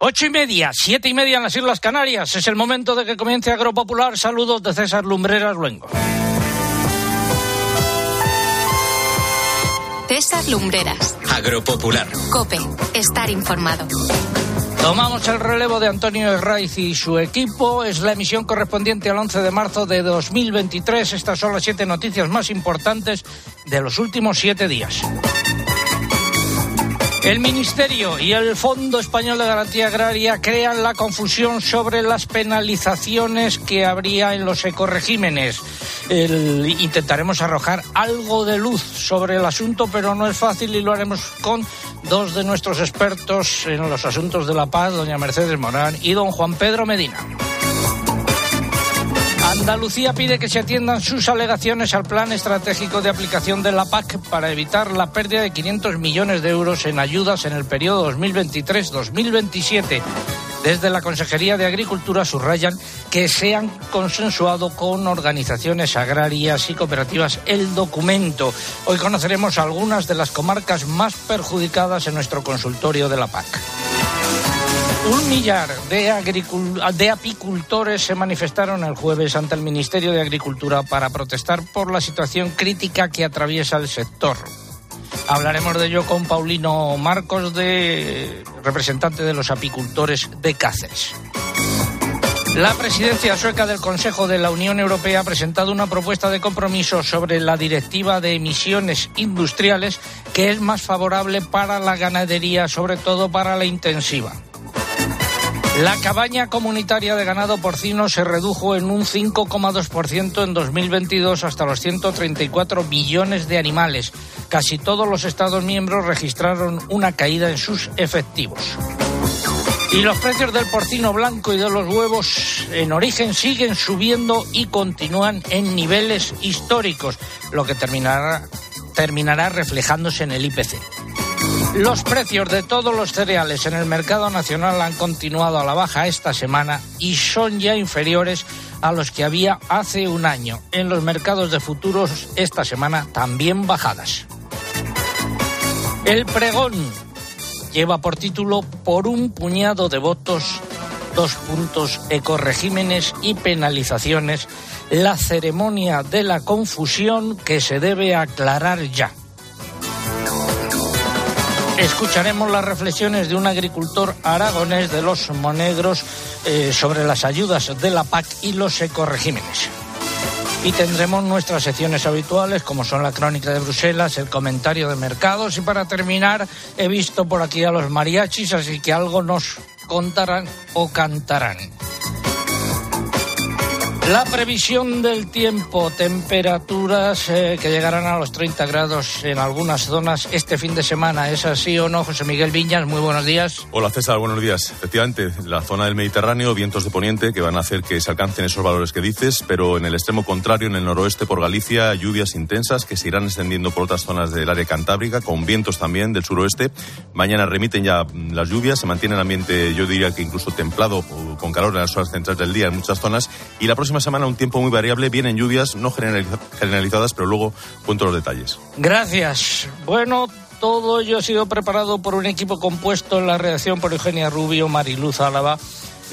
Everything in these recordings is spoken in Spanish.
Ocho y media, siete y media en las Islas Canarias. Es el momento de que comience Agropopular. Saludos de César Lumbreras Luengo. César Lumbreras. Agropopular. Cope. Estar informado. Tomamos el relevo de Antonio Herraiz y su equipo. Es la emisión correspondiente al 11 de marzo de 2023. Estas son las siete noticias más importantes de los últimos siete días. El Ministerio y el Fondo Español de Garantía Agraria crean la confusión sobre las penalizaciones que habría en los ecoregímenes. intentaremos arrojar algo de luz sobre el asunto, pero no es fácil y lo haremos con dos de nuestros expertos en los asuntos de la paz, doña Mercedes Morán y don Juan Pedro Medina. Andalucía pide que se atiendan sus alegaciones al plan estratégico de aplicación de la PAC para evitar la pérdida de 500 millones de euros en ayudas en el periodo 2023-2027. Desde la Consejería de Agricultura subrayan que se han consensuado con organizaciones agrarias y cooperativas el documento. Hoy conoceremos algunas de las comarcas más perjudicadas en nuestro consultorio de la PAC. Un millar de, apicultores se manifestaron el jueves ante el Ministerio de Agricultura para protestar por la situación crítica que atraviesa el sector. Hablaremos de ello con Paulino Marcos, de, representante de los apicultores de Cáceres. La presidencia sueca del Consejo de la Unión Europea ha presentado una propuesta de compromiso sobre la directiva de emisiones industriales que es más favorable para la ganadería, sobre todo para la intensiva. La cabaña comunitaria de ganado porcino se redujo en un 5,2% en 2022 hasta los 134 millones de animales. Casi todos los Estados miembros registraron una caída en sus efectivos. Y los precios del porcino blanco y de los huevos en origen siguen subiendo y continúan en niveles históricos, lo que terminará, terminará reflejándose en el IPC. Los precios de todos los cereales en el mercado nacional han continuado a la baja esta semana y son ya inferiores a los que había hace un año. En los mercados de futuros esta semana también bajadas. El pregón lleva por título Por un puñado de votos, dos puntos, ecoregímenes y penalizaciones, la ceremonia de la confusión que se debe aclarar ya. Escucharemos las reflexiones de un agricultor aragonés de los monegros eh, sobre las ayudas de la PAC y los ecoregímenes. Y tendremos nuestras secciones habituales, como son la crónica de Bruselas, el comentario de mercados. Y para terminar, he visto por aquí a los mariachis, así que algo nos contarán o cantarán. La previsión del tiempo, temperaturas eh, que llegarán a los 30 grados en algunas zonas este fin de semana. ¿Es así o no, José Miguel Viñas? Muy buenos días. Hola César, buenos días. Efectivamente, la zona del Mediterráneo, vientos de poniente que van a hacer que se alcancen esos valores que dices, pero en el extremo contrario, en el noroeste por Galicia, lluvias intensas que se irán extendiendo por otras zonas del área cantábrica, con vientos también del suroeste. Mañana remiten ya las lluvias, se mantiene el ambiente, yo diría que incluso templado, con calor en las horas centrales del día en muchas zonas. Y la próxima semana un tiempo muy variable, vienen lluvias, no generalizadas, pero luego cuento los detalles. Gracias. Bueno, todo ello ha sido preparado por un equipo compuesto en la redacción por Eugenia Rubio, Mariluz Álava,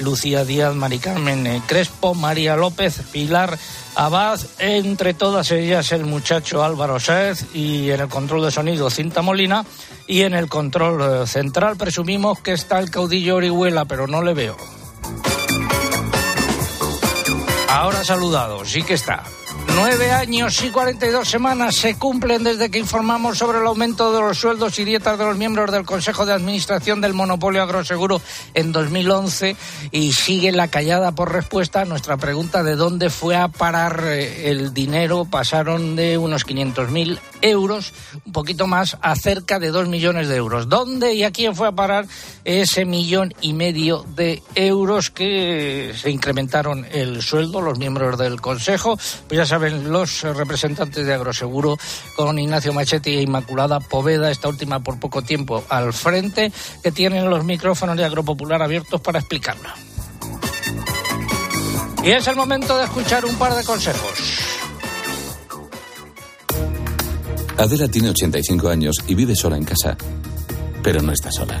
Lucía Díaz, Mari Carmen Crespo, María López, Pilar Abad, entre todas ellas el muchacho Álvaro Sáez y en el control de sonido Cinta Molina y en el control eh, central presumimos que está el caudillo Orihuela, pero no le veo. Ahora saludado, sí que está. Nueve años y 42 semanas se cumplen desde que informamos sobre el aumento de los sueldos y dietas de los miembros del Consejo de Administración del Monopolio Agroseguro en 2011 y sigue la callada por respuesta a nuestra pregunta de dónde fue a parar eh, el dinero. Pasaron de unos 500.000 euros, un poquito más, a cerca de 2 millones de euros. ¿Dónde y a quién fue a parar ese millón y medio de euros que se incrementaron el sueldo los miembros del Consejo? Pues ya saben los representantes de Agroseguro con Ignacio Machetti e Inmaculada Poveda, esta última por poco tiempo al frente, que tienen los micrófonos de Agropopular abiertos para explicarlo. Y es el momento de escuchar un par de consejos. Adela tiene 85 años y vive sola en casa. Pero no está sola.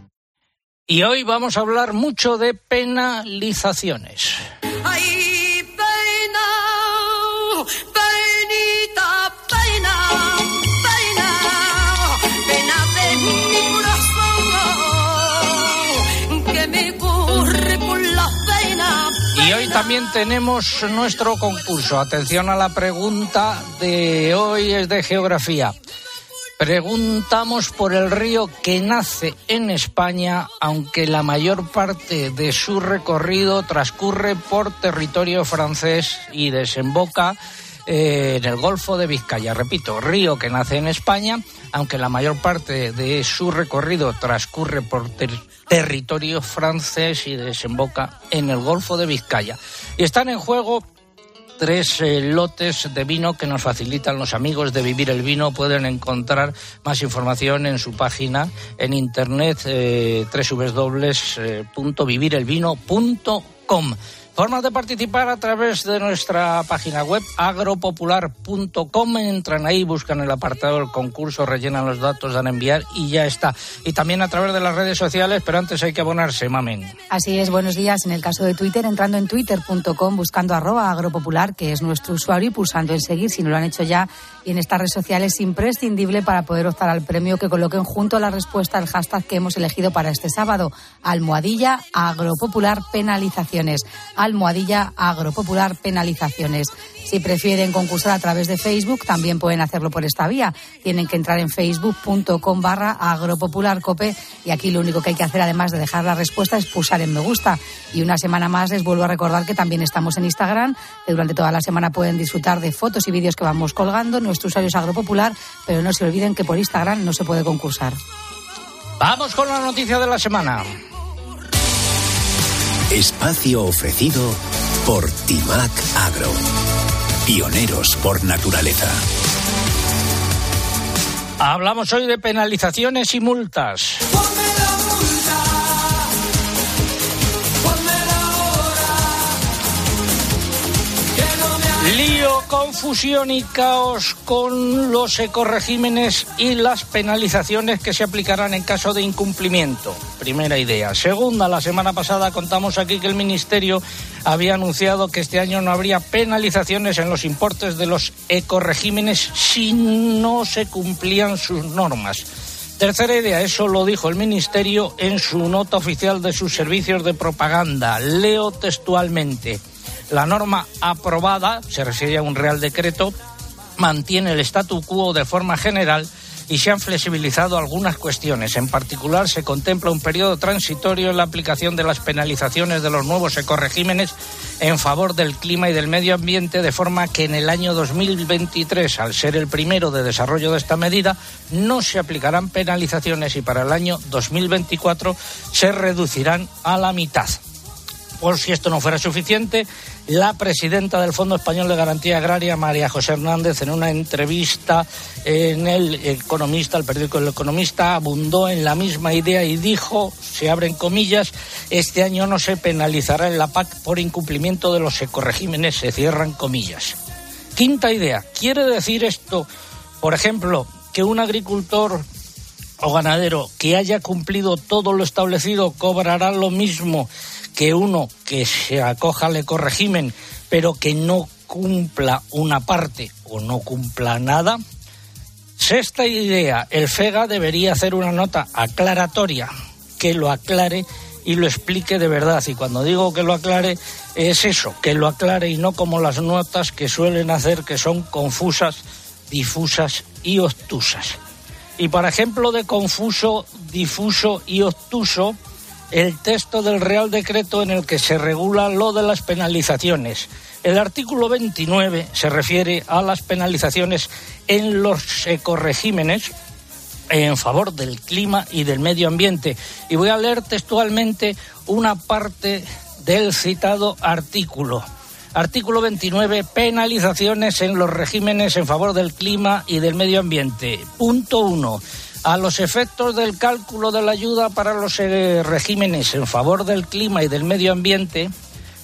Y hoy vamos a hablar mucho de penalizaciones. Ay, pena, penita, pena, pena, pena de mi corazón, que me corre por la pena. Y hoy también tenemos nuestro concurso. Atención a la pregunta de hoy, es de geografía. Preguntamos por el río que nace en España, aunque la mayor parte de su recorrido transcurre por territorio francés y desemboca eh, en el Golfo de Vizcaya. Repito, río que nace en España, aunque la mayor parte de su recorrido transcurre por ter territorio francés y desemboca en el Golfo de Vizcaya. Y están en juego tres eh, lotes de vino que nos facilitan los amigos de Vivir el Vino. Pueden encontrar más información en su página en internet eh, www.vivirelvino.com. Formas de participar a través de nuestra página web agropopular.com. Entran ahí, buscan el apartado del concurso, rellenan los datos, dan a enviar y ya está. Y también a través de las redes sociales, pero antes hay que abonarse, mamen. Así es, buenos días. En el caso de Twitter, entrando en twitter.com, buscando arroba agropopular, que es nuestro usuario, y pulsando en seguir si no lo han hecho ya. Y en estas redes sociales es imprescindible para poder optar al premio que coloquen junto a la respuesta al hashtag que hemos elegido para este sábado. Almohadilla agropopular penalizaciones almohadilla agropopular penalizaciones. Si prefieren concursar a través de Facebook, también pueden hacerlo por esta vía. Tienen que entrar en facebook.com barra agropopularcope y aquí lo único que hay que hacer, además de dejar la respuesta, es pulsar en me gusta. Y una semana más les vuelvo a recordar que también estamos en Instagram, que durante toda la semana pueden disfrutar de fotos y vídeos que vamos colgando. Nuestro usuario es agropopular, pero no se olviden que por Instagram no se puede concursar. Vamos con la noticia de la semana. Espacio ofrecido por Timac Agro. Pioneros por naturaleza. Hablamos hoy de penalizaciones y multas. Ponme la multa, ponme la hora, que no me Lío, confusión y caos con los ecoregímenes y las penalizaciones que se aplicarán en caso de incumplimiento. Primera idea. Segunda, la semana pasada contamos aquí que el Ministerio había anunciado que este año no habría penalizaciones en los importes de los ecoregímenes si no se cumplían sus normas. Tercera idea, eso lo dijo el Ministerio en su nota oficial de sus servicios de propaganda. Leo textualmente. La norma aprobada, se refiere a un Real Decreto, mantiene el statu quo de forma general y se han flexibilizado algunas cuestiones. En particular, se contempla un periodo transitorio en la aplicación de las penalizaciones de los nuevos ecoregímenes en favor del clima y del medio ambiente, de forma que en el año 2023, al ser el primero de desarrollo de esta medida, no se aplicarán penalizaciones y para el año 2024 se reducirán a la mitad. Por si esto no fuera suficiente, la presidenta del Fondo Español de Garantía Agraria, María José Hernández, en una entrevista en El Economista, el periódico El Economista, abundó en la misma idea y dijo, se abren comillas, este año no se penalizará en la PAC por incumplimiento de los ecoregímenes, se cierran comillas. Quinta idea, ¿quiere decir esto, por ejemplo, que un agricultor o ganadero que haya cumplido todo lo establecido cobrará lo mismo que uno que se acoja al ecorégimen pero que no cumpla una parte o no cumpla nada? Sexta idea, el FEGA debería hacer una nota aclaratoria que lo aclare y lo explique de verdad. Y cuando digo que lo aclare, es eso, que lo aclare y no como las notas que suelen hacer, que son confusas, difusas y obtusas. Y para ejemplo de confuso, difuso y obtuso, el texto del Real Decreto en el que se regula lo de las penalizaciones. El artículo 29 se refiere a las penalizaciones en los ecoregímenes en favor del clima y del medio ambiente. Y voy a leer textualmente una parte del citado artículo. Artículo 29. Penalizaciones en los regímenes en favor del clima y del medio ambiente. Punto 1 a los efectos del cálculo de la ayuda para los eh, regímenes en favor del clima y del medio ambiente,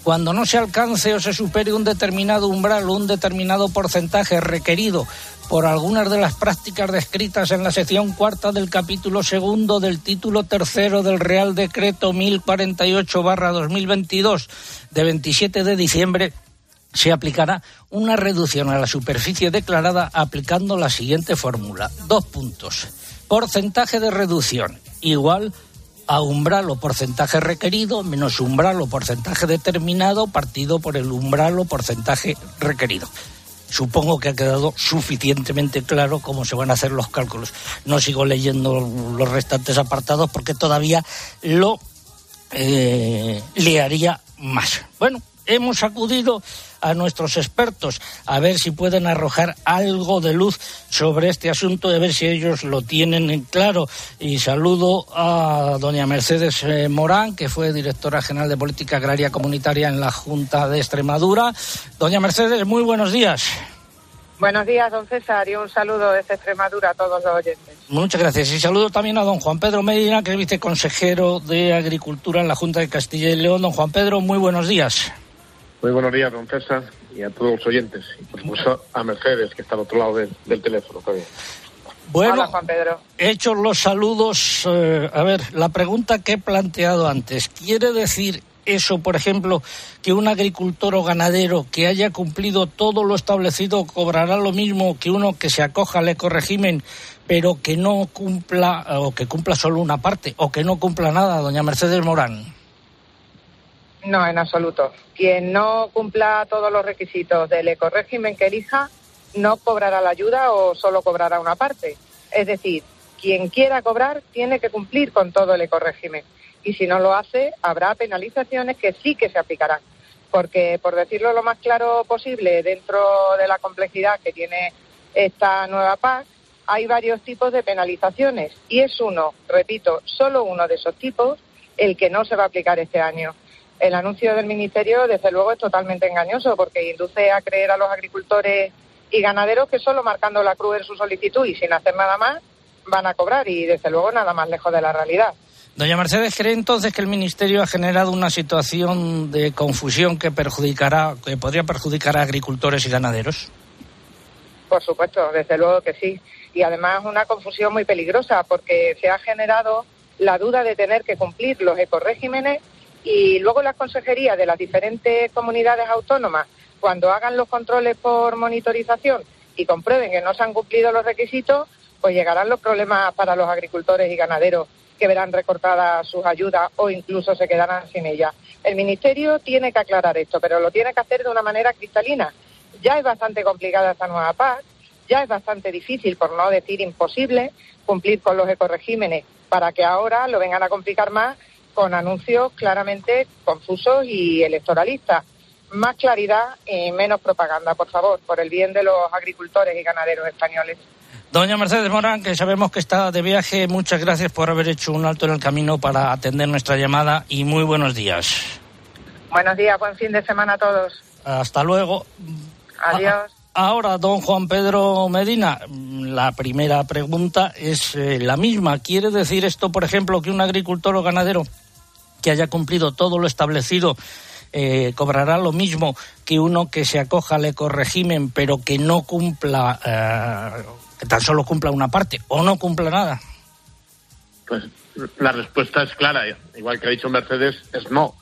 cuando no se alcance o se supere un determinado umbral o un determinado porcentaje requerido por algunas de las prácticas descritas en la sección cuarta del capítulo segundo del título tercero del Real Decreto 1048-2022 de 27 de diciembre se aplicará una reducción a la superficie declarada aplicando la siguiente fórmula. Dos puntos porcentaje de reducción igual a umbral o porcentaje requerido menos umbral o porcentaje determinado partido por el umbral o porcentaje requerido. Supongo que ha quedado suficientemente claro cómo se van a hacer los cálculos. No sigo leyendo los restantes apartados porque todavía lo eh, haría más. Bueno, hemos acudido a nuestros expertos a ver si pueden arrojar algo de luz sobre este asunto y a ver si ellos lo tienen en claro. Y saludo a doña Mercedes eh, Morán, que fue directora general de Política Agraria Comunitaria en la Junta de Extremadura. Doña Mercedes, muy buenos días. Buenos días, don César, y un saludo desde Extremadura a todos los oyentes. Muchas gracias. Y saludo también a don Juan Pedro Medina, que es viceconsejero de Agricultura en la Junta de Castilla y León. Don Juan Pedro, muy buenos días. Muy buenos días, don César, y a todos los oyentes. Y por supuesto a Mercedes, que está al otro lado del, teléfono también. Bueno, Hola, Juan Pedro. hechos los saludos, eh, a ver, la pregunta que he planteado antes, ¿quiere decir eso, por ejemplo, que un agricultor o ganadero que haya cumplido todo lo establecido cobrará lo mismo que uno que se acoja al ecoregimen, pero que no cumpla, o que cumpla solo una parte, o que no cumpla nada, doña Mercedes Morán? No, en absoluto. Quien no cumpla todos los requisitos del ecorégimen que elija no cobrará la ayuda o solo cobrará una parte. Es decir, quien quiera cobrar tiene que cumplir con todo el ecorégimen. Y si no lo hace, habrá penalizaciones que sí que se aplicarán. Porque, por decirlo lo más claro posible, dentro de la complejidad que tiene esta nueva PAC, hay varios tipos de penalizaciones. Y es uno, repito, solo uno de esos tipos el que no se va a aplicar este año el anuncio del Ministerio, desde luego, es totalmente engañoso porque induce a creer a los agricultores y ganaderos que solo marcando la cruz en su solicitud y sin hacer nada más van a cobrar y, desde luego, nada más lejos de la realidad. Doña Mercedes, ¿cree entonces que el Ministerio ha generado una situación de confusión que perjudicará, que podría perjudicar a agricultores y ganaderos? Por supuesto, desde luego que sí. Y además una confusión muy peligrosa porque se ha generado la duda de tener que cumplir los ecoregímenes y luego las consejerías de las diferentes comunidades autónomas, cuando hagan los controles por monitorización y comprueben que no se han cumplido los requisitos, pues llegarán los problemas para los agricultores y ganaderos que verán recortadas sus ayudas o incluso se quedarán sin ellas. El Ministerio tiene que aclarar esto, pero lo tiene que hacer de una manera cristalina. Ya es bastante complicada esta nueva PAC, ya es bastante difícil, por no decir imposible, cumplir con los ecoregímenes para que ahora lo vengan a complicar más con anuncios claramente confusos y electoralistas. Más claridad y menos propaganda, por favor, por el bien de los agricultores y ganaderos españoles. Doña Mercedes Morán, que sabemos que está de viaje, muchas gracias por haber hecho un alto en el camino para atender nuestra llamada y muy buenos días. Buenos días, buen fin de semana a todos. Hasta luego. Adiós. Ahora, don Juan Pedro Medina, la primera pregunta es eh, la misma. ¿Quiere decir esto, por ejemplo, que un agricultor o ganadero que haya cumplido todo lo establecido eh, cobrará lo mismo que uno que se acoja al ecoregimen pero que no cumpla, eh, que tan solo cumpla una parte o no cumpla nada? Pues la respuesta es clara, igual que ha dicho Mercedes, es no.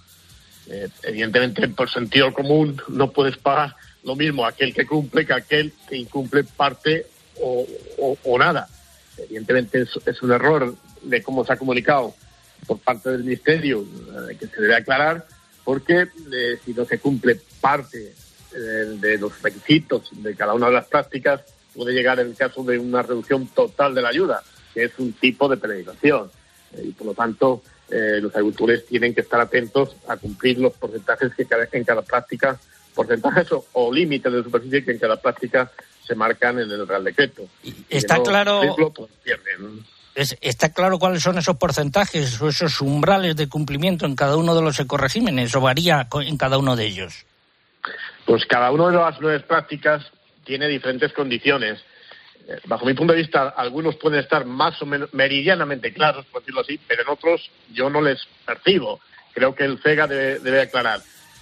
Eh, evidentemente, por sentido común, no puedes pagar lo mismo aquel que cumple que aquel que incumple parte o, nada. Evidentemente es, es un error de cómo se ha comunicado por parte del Ministerio eh, que se debe aclarar, porque eh, si no se cumple parte eh, de los requisitos de cada una de las prácticas, puede llegar el caso de una reducción total de la ayuda, que es un tipo de penalización. y por lo tanto, los agricultores tienen que estar atentos a cumplir los porcentajes que en cada práctica, porcentajes o, límites de superficie que en cada práctica se marcan en el Real Decreto. está claro. Pues, ¿Está claro cuáles son esos porcentajes o esos umbrales de cumplimiento en cada uno de los ecoregímenes o varía en cada uno de ellos? Pues cada una de las nuevas prácticas tiene diferentes condiciones. Eh, bajo mi punto de vista, algunos pueden estar más o menos meridianamente claros, por decirlo así, pero en otros yo no les percibo. Creo que el CEGA debe, aclarar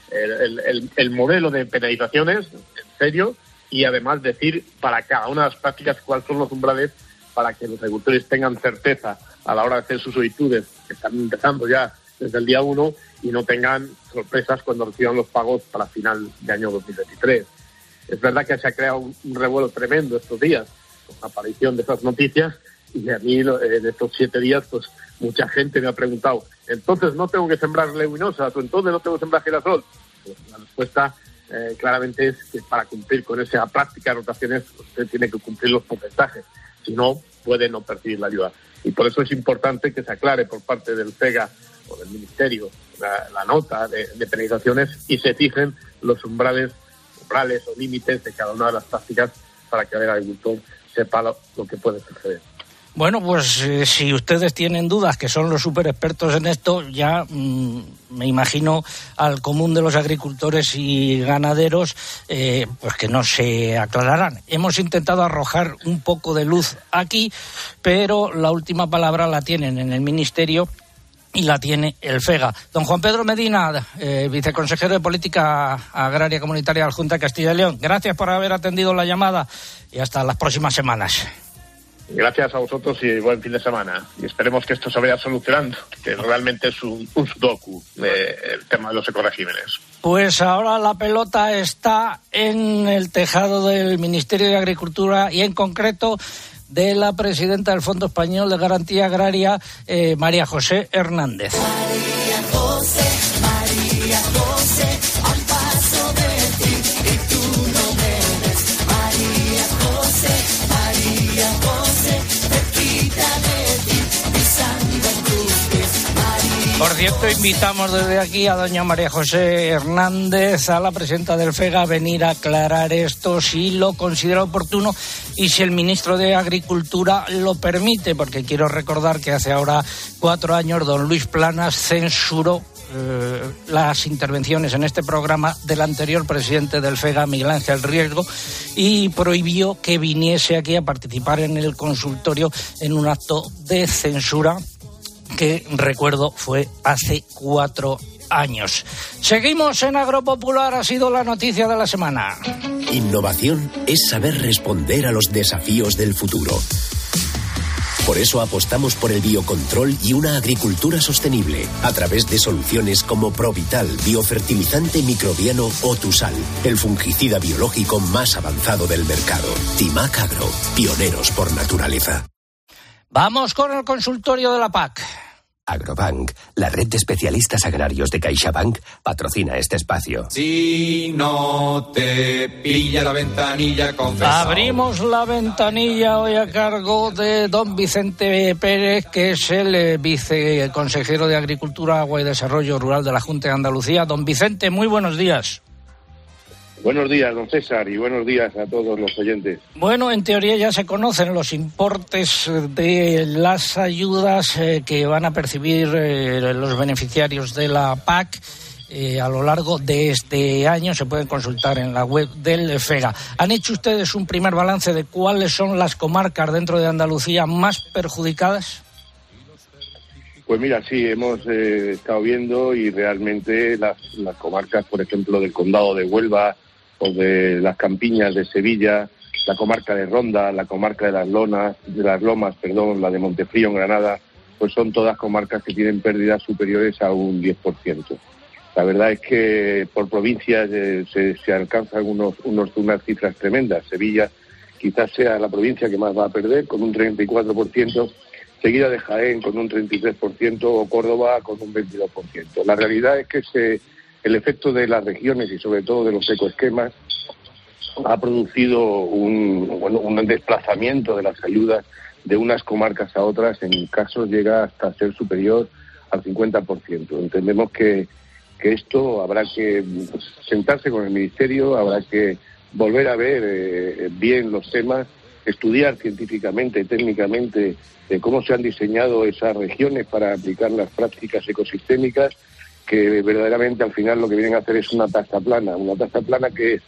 el, modelo de penalizaciones, en serio, y además decir para cada una de las prácticas cuáles son los umbrales para que los agricultores tengan certeza a la hora de hacer sus solicitudes, que están empezando ya desde el día 1, y no tengan sorpresas cuando reciban los pagos para final de año 2023. Es verdad que se ha creado un, revuelo tremendo estos días con la aparición de esas noticias y a mí en estos siete días pues mucha gente me ha preguntado entonces no tengo que sembrar leguminosas o entonces no tengo que sembrar girasol. Pues la respuesta eh, claramente es que para cumplir con esa práctica de rotaciones usted tiene que cumplir los porcentajes si no, puede no percibir la ayuda. Y por eso es importante que se aclare por parte del CEGA o del Ministerio la, nota de, penalizaciones y se fijen los umbrales, umbrales o límites de cada una de las prácticas para que el agricultor sepa lo que puede suceder. Bueno, pues eh, si ustedes tienen dudas, que son los super expertos en esto, ya mm, me imagino al común de los agricultores y ganaderos, eh, pues que no se aclararán. Hemos intentado arrojar un poco de luz aquí, pero la última palabra la tienen en el Ministerio y la tiene el FEGA. Don Juan Pedro Medina, eh, viceconsejero de Política Agraria Comunitaria de la Junta de Castilla y León, gracias por haber atendido la llamada y hasta las próximas semanas. Gracias a vosotros y buen fin de semana. Y esperemos que esto se vaya solucionando, que realmente es un, un sudoku eh, el tema de los ecoregímenes. Pues ahora la pelota está en el tejado del Ministerio de Agricultura y en concreto de la presidenta del Fondo Español de Garantía Agraria, eh, María José Hernández. Por cierto, invitamos desde aquí a doña María José Hernández, a la presidenta del FEGA, a venir a aclarar esto si lo considera oportuno y si el ministro de Agricultura lo permite, porque quiero recordar que hace ahora cuatro años don Luis Planas censuró eh, las intervenciones en este programa del anterior presidente del FEGA, Miguel Ángel Riesgo, y prohibió que viniese aquí a participar en el consultorio en un acto de censura que recuerdo fue hace cuatro años. Seguimos en Agropopular, ha sido la noticia de la semana. Innovación es saber responder a los desafíos del futuro. Por eso apostamos por el biocontrol y una agricultura sostenible a través de soluciones como Provital, biofertilizante microbiano o Tusal, el fungicida biológico más avanzado del mercado. Timac Agro, pioneros por naturaleza. Vamos con el consultorio de la PAC. Agrobank, la red de especialistas agrarios de CaixaBank, patrocina este espacio. Si no te pilla la ventanilla. Abrimos la ventanilla hoy a cargo de don Vicente Pérez, que es el eh, viceconsejero de Agricultura, Agua y Desarrollo Rural de la Junta de Andalucía. Don Vicente, muy buenos días. Buenos días, don César, y buenos días a todos los oyentes. Bueno, en teoría ya se conocen los importes de las ayudas eh, que van a percibir eh, los beneficiarios de la PAC. Eh, a lo largo de este año se pueden consultar en la web del FEGA. ¿Han hecho ustedes un primer balance de cuáles son las comarcas dentro de Andalucía más perjudicadas? Pues mira, sí, hemos estado viendo y realmente las, las comarcas, por ejemplo, del condado de Huelva, de las campiñas de Sevilla, la comarca de Ronda, la comarca de las Lonas, de las Lomas, perdón, la de Montefrío en Granada, pues son todas comarcas que tienen pérdidas superiores a un 10%. La verdad es que por provincias eh, se, alcanzan unos, unos, unas cifras tremendas. Sevilla quizás sea la provincia que más va a perder, con un 34%, seguida de Jaén con un 33% o Córdoba con un 22%. La realidad es que se, el efecto de las regiones y sobre todo de los ecoesquemas ha producido un, bueno, un desplazamiento de las ayudas de unas comarcas a otras, en casos llega hasta ser superior al 50%. Entendemos que, que esto habrá que sentarse con el Ministerio, habrá que volver a ver eh, bien los temas, estudiar científicamente, técnicamente, eh, cómo se han diseñado esas regiones para aplicar las prácticas ecosistémicas, que verdaderamente al final lo que vienen a hacer es una tasa plana. Una tasa plana que es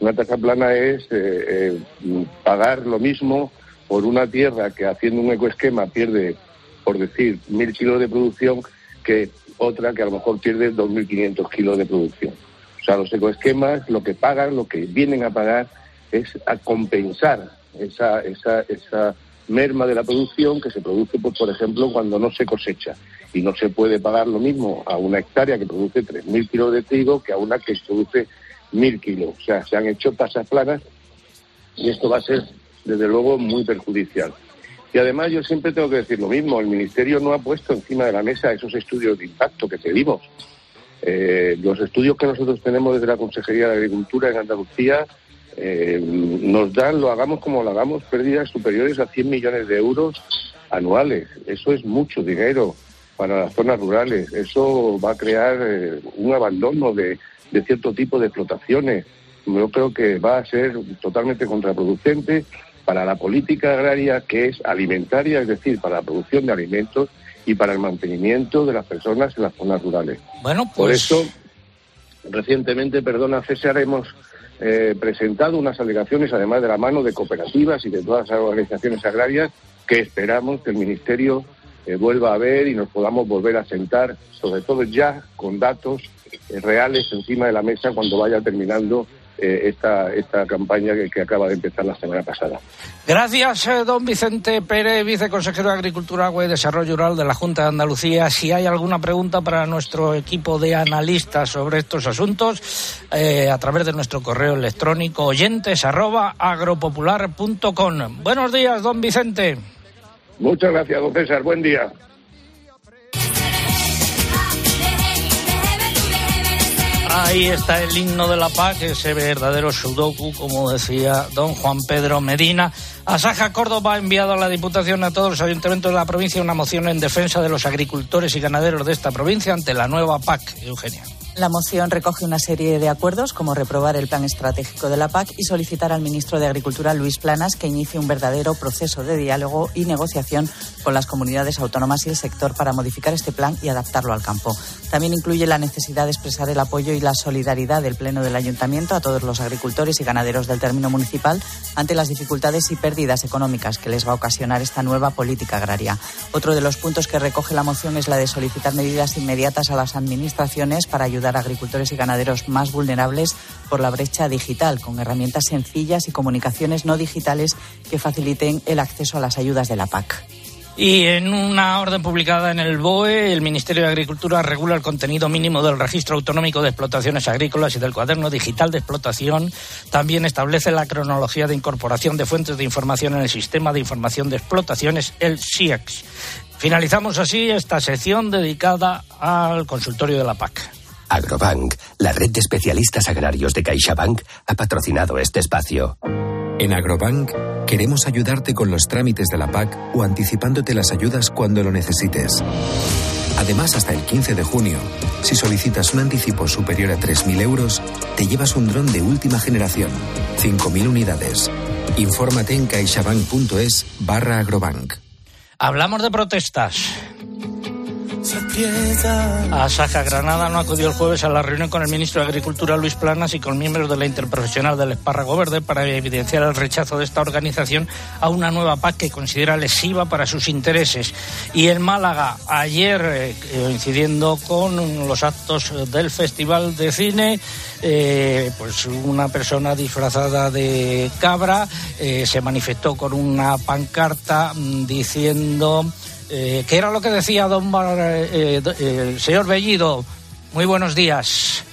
una tasa plana es eh, eh, pagar lo mismo por una tierra que haciendo un ecoesquema pierde, por decir, mil kilos de producción que otra que a lo mejor pierde 2.500 kilos de producción. O sea, los ecoesquemas lo que pagan, lo que vienen a pagar es a compensar esa, esa, esa merma de la producción que se produce, pues, por ejemplo, cuando no se cosecha. Y no se puede pagar lo mismo a una hectárea que produce 3.000 kilos de trigo que a una que produce mil kilos. O sea, se han hecho tasas planas y esto va a ser, desde luego, muy perjudicial. Y además yo siempre tengo que decir lo mismo, el Ministerio no ha puesto encima de la mesa esos estudios de impacto que pedimos. Eh, los estudios que nosotros tenemos desde la Consejería de Agricultura en Andalucía eh, nos dan, lo hagamos como lo hagamos, pérdidas superiores a 100 millones de euros anuales. Eso es mucho dinero para las zonas rurales. Eso va a crear eh, un abandono de, de cierto tipo de explotaciones. Yo creo que va a ser totalmente contraproducente para la política agraria que es alimentaria, es decir, para la producción de alimentos y para el mantenimiento de las personas en las zonas rurales. Bueno, pues... Por eso, recientemente, perdona César, hemos eh, presentado unas alegaciones, además de la mano de cooperativas y de todas las organizaciones agrarias, que esperamos que el Ministerio vuelva a ver y nos podamos volver a sentar, sobre todo ya con datos eh, reales encima de la mesa cuando vaya terminando eh, esta, esta campaña que, acaba de empezar la semana pasada. Gracias, eh, don Vicente Pérez, viceconsejero de Agricultura, Agua y Desarrollo Rural de la Junta de Andalucía. Si hay alguna pregunta para nuestro equipo de analistas sobre estos asuntos, a través de nuestro correo electrónico oyentes arroba agropopular.com. Buenos días, don Vicente. Muchas gracias, don César. Buen día. Ahí está el himno de la paz, ese verdadero sudoku, como decía don Juan Pedro Medina. Asaja Córdoba ha enviado a la Diputación a todos los ayuntamientos de la provincia una moción en defensa de los agricultores y ganaderos de esta provincia ante la nueva PAC. Eugenia. La moción recoge una serie de acuerdos, como reprobar el plan estratégico de la PAC y solicitar al ministro de Agricultura, Luis Planas, que inicie un verdadero proceso de diálogo y negociación con las comunidades autónomas y el sector para modificar este plan y adaptarlo al campo. También incluye la necesidad de expresar el apoyo y la solidaridad del Pleno del Ayuntamiento a todos los agricultores y ganaderos del término municipal ante las dificultades y pérdidas económicas que les va a ocasionar esta nueva política agraria. Otro de los puntos que recoge la moción es la de solicitar medidas inmediatas a las administraciones para ayudar a agricultores y ganaderos más vulnerables por la brecha digital, con herramientas sencillas y comunicaciones no digitales que faciliten el acceso a las ayudas de la PAC. Y en una orden publicada en el BOE, el Ministerio de Agricultura regula el contenido mínimo del registro autonómico de explotaciones agrícolas y del cuaderno digital de explotación. También establece la cronología de incorporación de fuentes de información en el sistema de información de explotaciones, el SIEX. Finalizamos así esta sección dedicada al consultorio de la PAC. Agrobank, la red de especialistas agrarios de CaixaBank, ha patrocinado este espacio. En Agrobank queremos ayudarte con los trámites de la PAC o anticipándote las ayudas cuando lo necesites. Además, hasta el 15 de junio, si solicitas un anticipo superior a 3.000 euros, te llevas un dron de última generación, 5.000 unidades. Infórmate en caixabank.es barra agrobank. Hablamos de protestas. Asaja Granada no acudió el jueves a la reunión con el ministro de Agricultura Luis Planas y con miembros de la interprofesional del Espárrago Verde para evidenciar el rechazo de esta organización a una nueva PAC que considera lesiva para sus intereses. Y en Málaga, ayer, eh, coincidiendo con los actos del Festival de Cine, eh, pues una persona disfrazada de cabra eh, se manifestó con una pancarta mm, diciendo eh, ¿Qué era lo que decía don eh, eh, señor Bellido? Muy buenos días.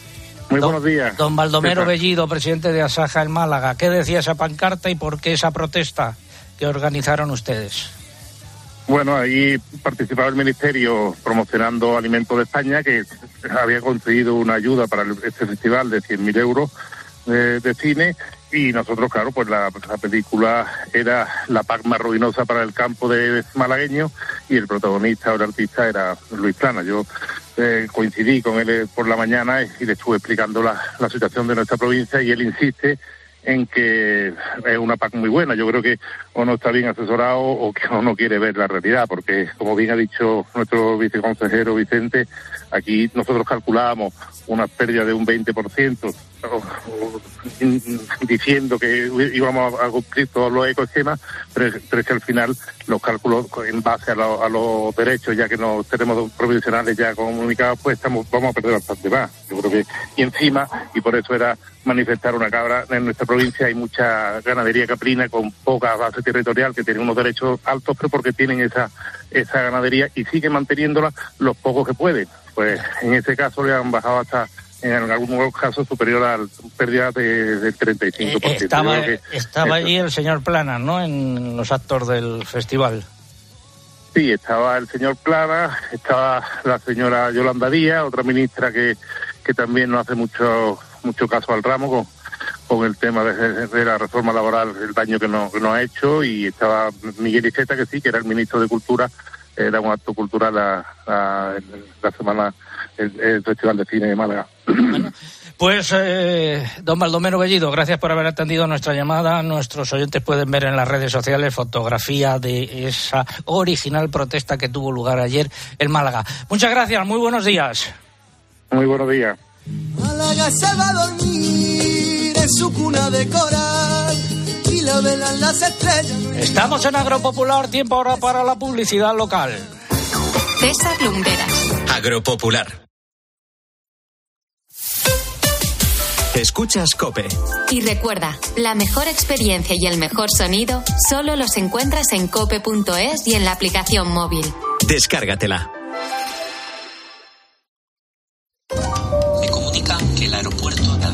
Muy don, buenos días. Don Baldomero Bellido, presidente de Asaja en Málaga. ¿Qué decía esa pancarta y por qué esa protesta que organizaron ustedes? Bueno, ahí participaba el Ministerio promocionando Alimentos de España, que había conseguido una ayuda para este festival de 100.000 euros de, de, cine y nosotros, claro, pues la, la, película era la PAC más ruinosa para el campo de malagueño y el protagonista o el artista era Luis Plana. Yo eh, coincidí con él por la mañana y le estuve explicando la, la situación de nuestra provincia y él insiste en que es una PAC muy buena. Yo creo que o no está bien asesorado o que o no quiere ver la realidad, porque como bien ha dicho nuestro viceconsejero Vicente, aquí nosotros calculábamos una pérdida de un 20%, diciendo que íbamos a cumplir todos los ecoesquemas, pero, es que al final los cálculos en base a, lo, a los derechos, ya que no tenemos provisionales ya comunicados, pues estamos, vamos a perder bastante más. Yo creo que, y encima, y por eso era manifestar una cabra, en nuestra provincia hay mucha ganadería caprina con poca base territorial que tiene unos derechos altos, pero porque tienen esa, esa ganadería y siguen manteniéndola los pocos que pueden. Pues en este caso le han bajado hasta en algunos casos superior a pérdida de, del 35%. Eh, estaba que estaba allí el señor Plana, ¿no? En los actos del festival. Sí, estaba el señor Plana, estaba la señora Yolanda Díaz, otra ministra que, que también no hace mucho mucho caso al ramo con, con el tema de, de la reforma laboral, el daño que nos, que nos ha hecho, y estaba Miguel Iceta, que sí, que era el ministro de Cultura, era un acto cultural la, la, la semana, el, el Festival de Cine de Málaga. Pues, eh, don Baldomero Bellido, gracias por haber atendido nuestra llamada. Nuestros oyentes pueden ver en las redes sociales fotografía de esa original protesta que tuvo lugar ayer en Málaga. Muchas gracias, muy buenos días. Muy buenos días. Málaga se va a dormir en su cuna de coral la velan las estrellas. Estamos en Agropopular, tiempo ahora para la publicidad local. César Lumbreras. Agropopular. Escuchas Cope. Y recuerda, la mejor experiencia y el mejor sonido solo los encuentras en cope.es y en la aplicación móvil. Descárgatela.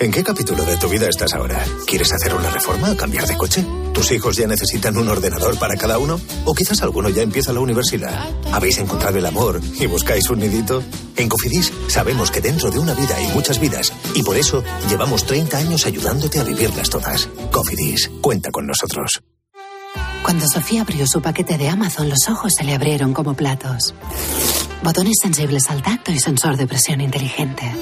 ¿En qué capítulo de tu vida estás ahora? ¿Quieres hacer una reforma o cambiar de coche? ¿Tus hijos ya necesitan un ordenador para cada uno? ¿O quizás alguno ya empieza la universidad? ¿Habéis encontrado el amor y buscáis un nidito? En Cofidis sabemos que dentro de una vida hay muchas vidas y por eso llevamos 30 años ayudándote a vivirlas todas. Cofidis, cuenta con nosotros. Cuando Sofía abrió su paquete de Amazon, los ojos se le abrieron como platos. Botones sensibles al tacto y sensor de presión inteligente.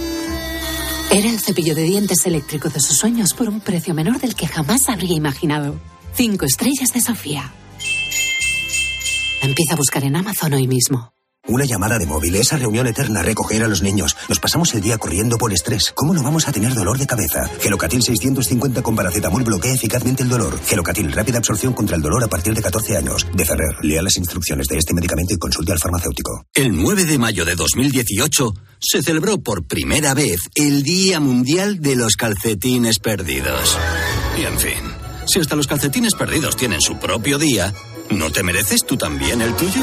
Era el cepillo de dientes eléctrico de sus sueños por un precio menor del que jamás habría imaginado. Cinco estrellas de Sofía. Empieza a buscar en Amazon hoy mismo. Una llamada de móvil, esa reunión eterna, recoger a los niños. Nos pasamos el día corriendo por estrés. ¿Cómo no vamos a tener dolor de cabeza? Gelocatil 650 con paracetamol bloquea eficazmente el dolor. Gelocatil, rápida absorción contra el dolor a partir de 14 años. De Ferrer, lea las instrucciones de este medicamento y consulte al farmacéutico. El 9 de mayo de 2018 se celebró por primera vez el Día Mundial de los Calcetines Perdidos. Y en fin, si hasta los calcetines perdidos tienen su propio día, ¿no te mereces tú también el tuyo?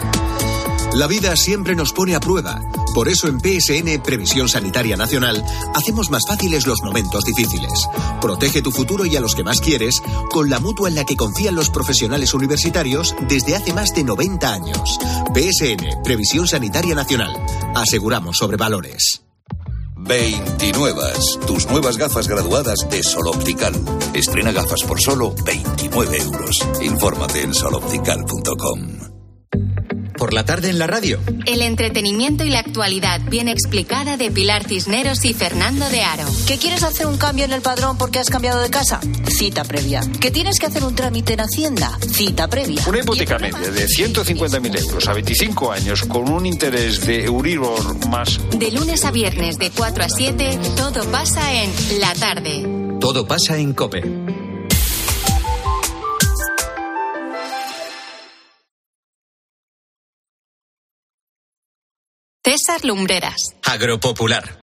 La vida siempre nos pone a prueba. Por eso en PSN Previsión Sanitaria Nacional hacemos más fáciles los momentos difíciles. Protege tu futuro y a los que más quieres con la mutua en la que confían los profesionales universitarios desde hace más de 90 años. PSN Previsión Sanitaria Nacional. Aseguramos sobre valores. 29. Tus nuevas gafas graduadas de Sol Optical. Estrena gafas por solo 29 euros. Infórmate en soloptical.com. Por la tarde en la radio. El entretenimiento y la actualidad bien explicada de Pilar Cisneros y Fernando de Aro. ¿Que quieres hacer un cambio en el padrón porque has cambiado de casa? Cita previa. ¿Que tienes que hacer un trámite en Hacienda? Cita previa. Una hipoteca media de 150.000 euros a 25 años con un interés de Euribor más... De lunes a viernes de 4 a 7, todo pasa en La Tarde. Todo pasa en Cope. César Lumbreras. Agropopular.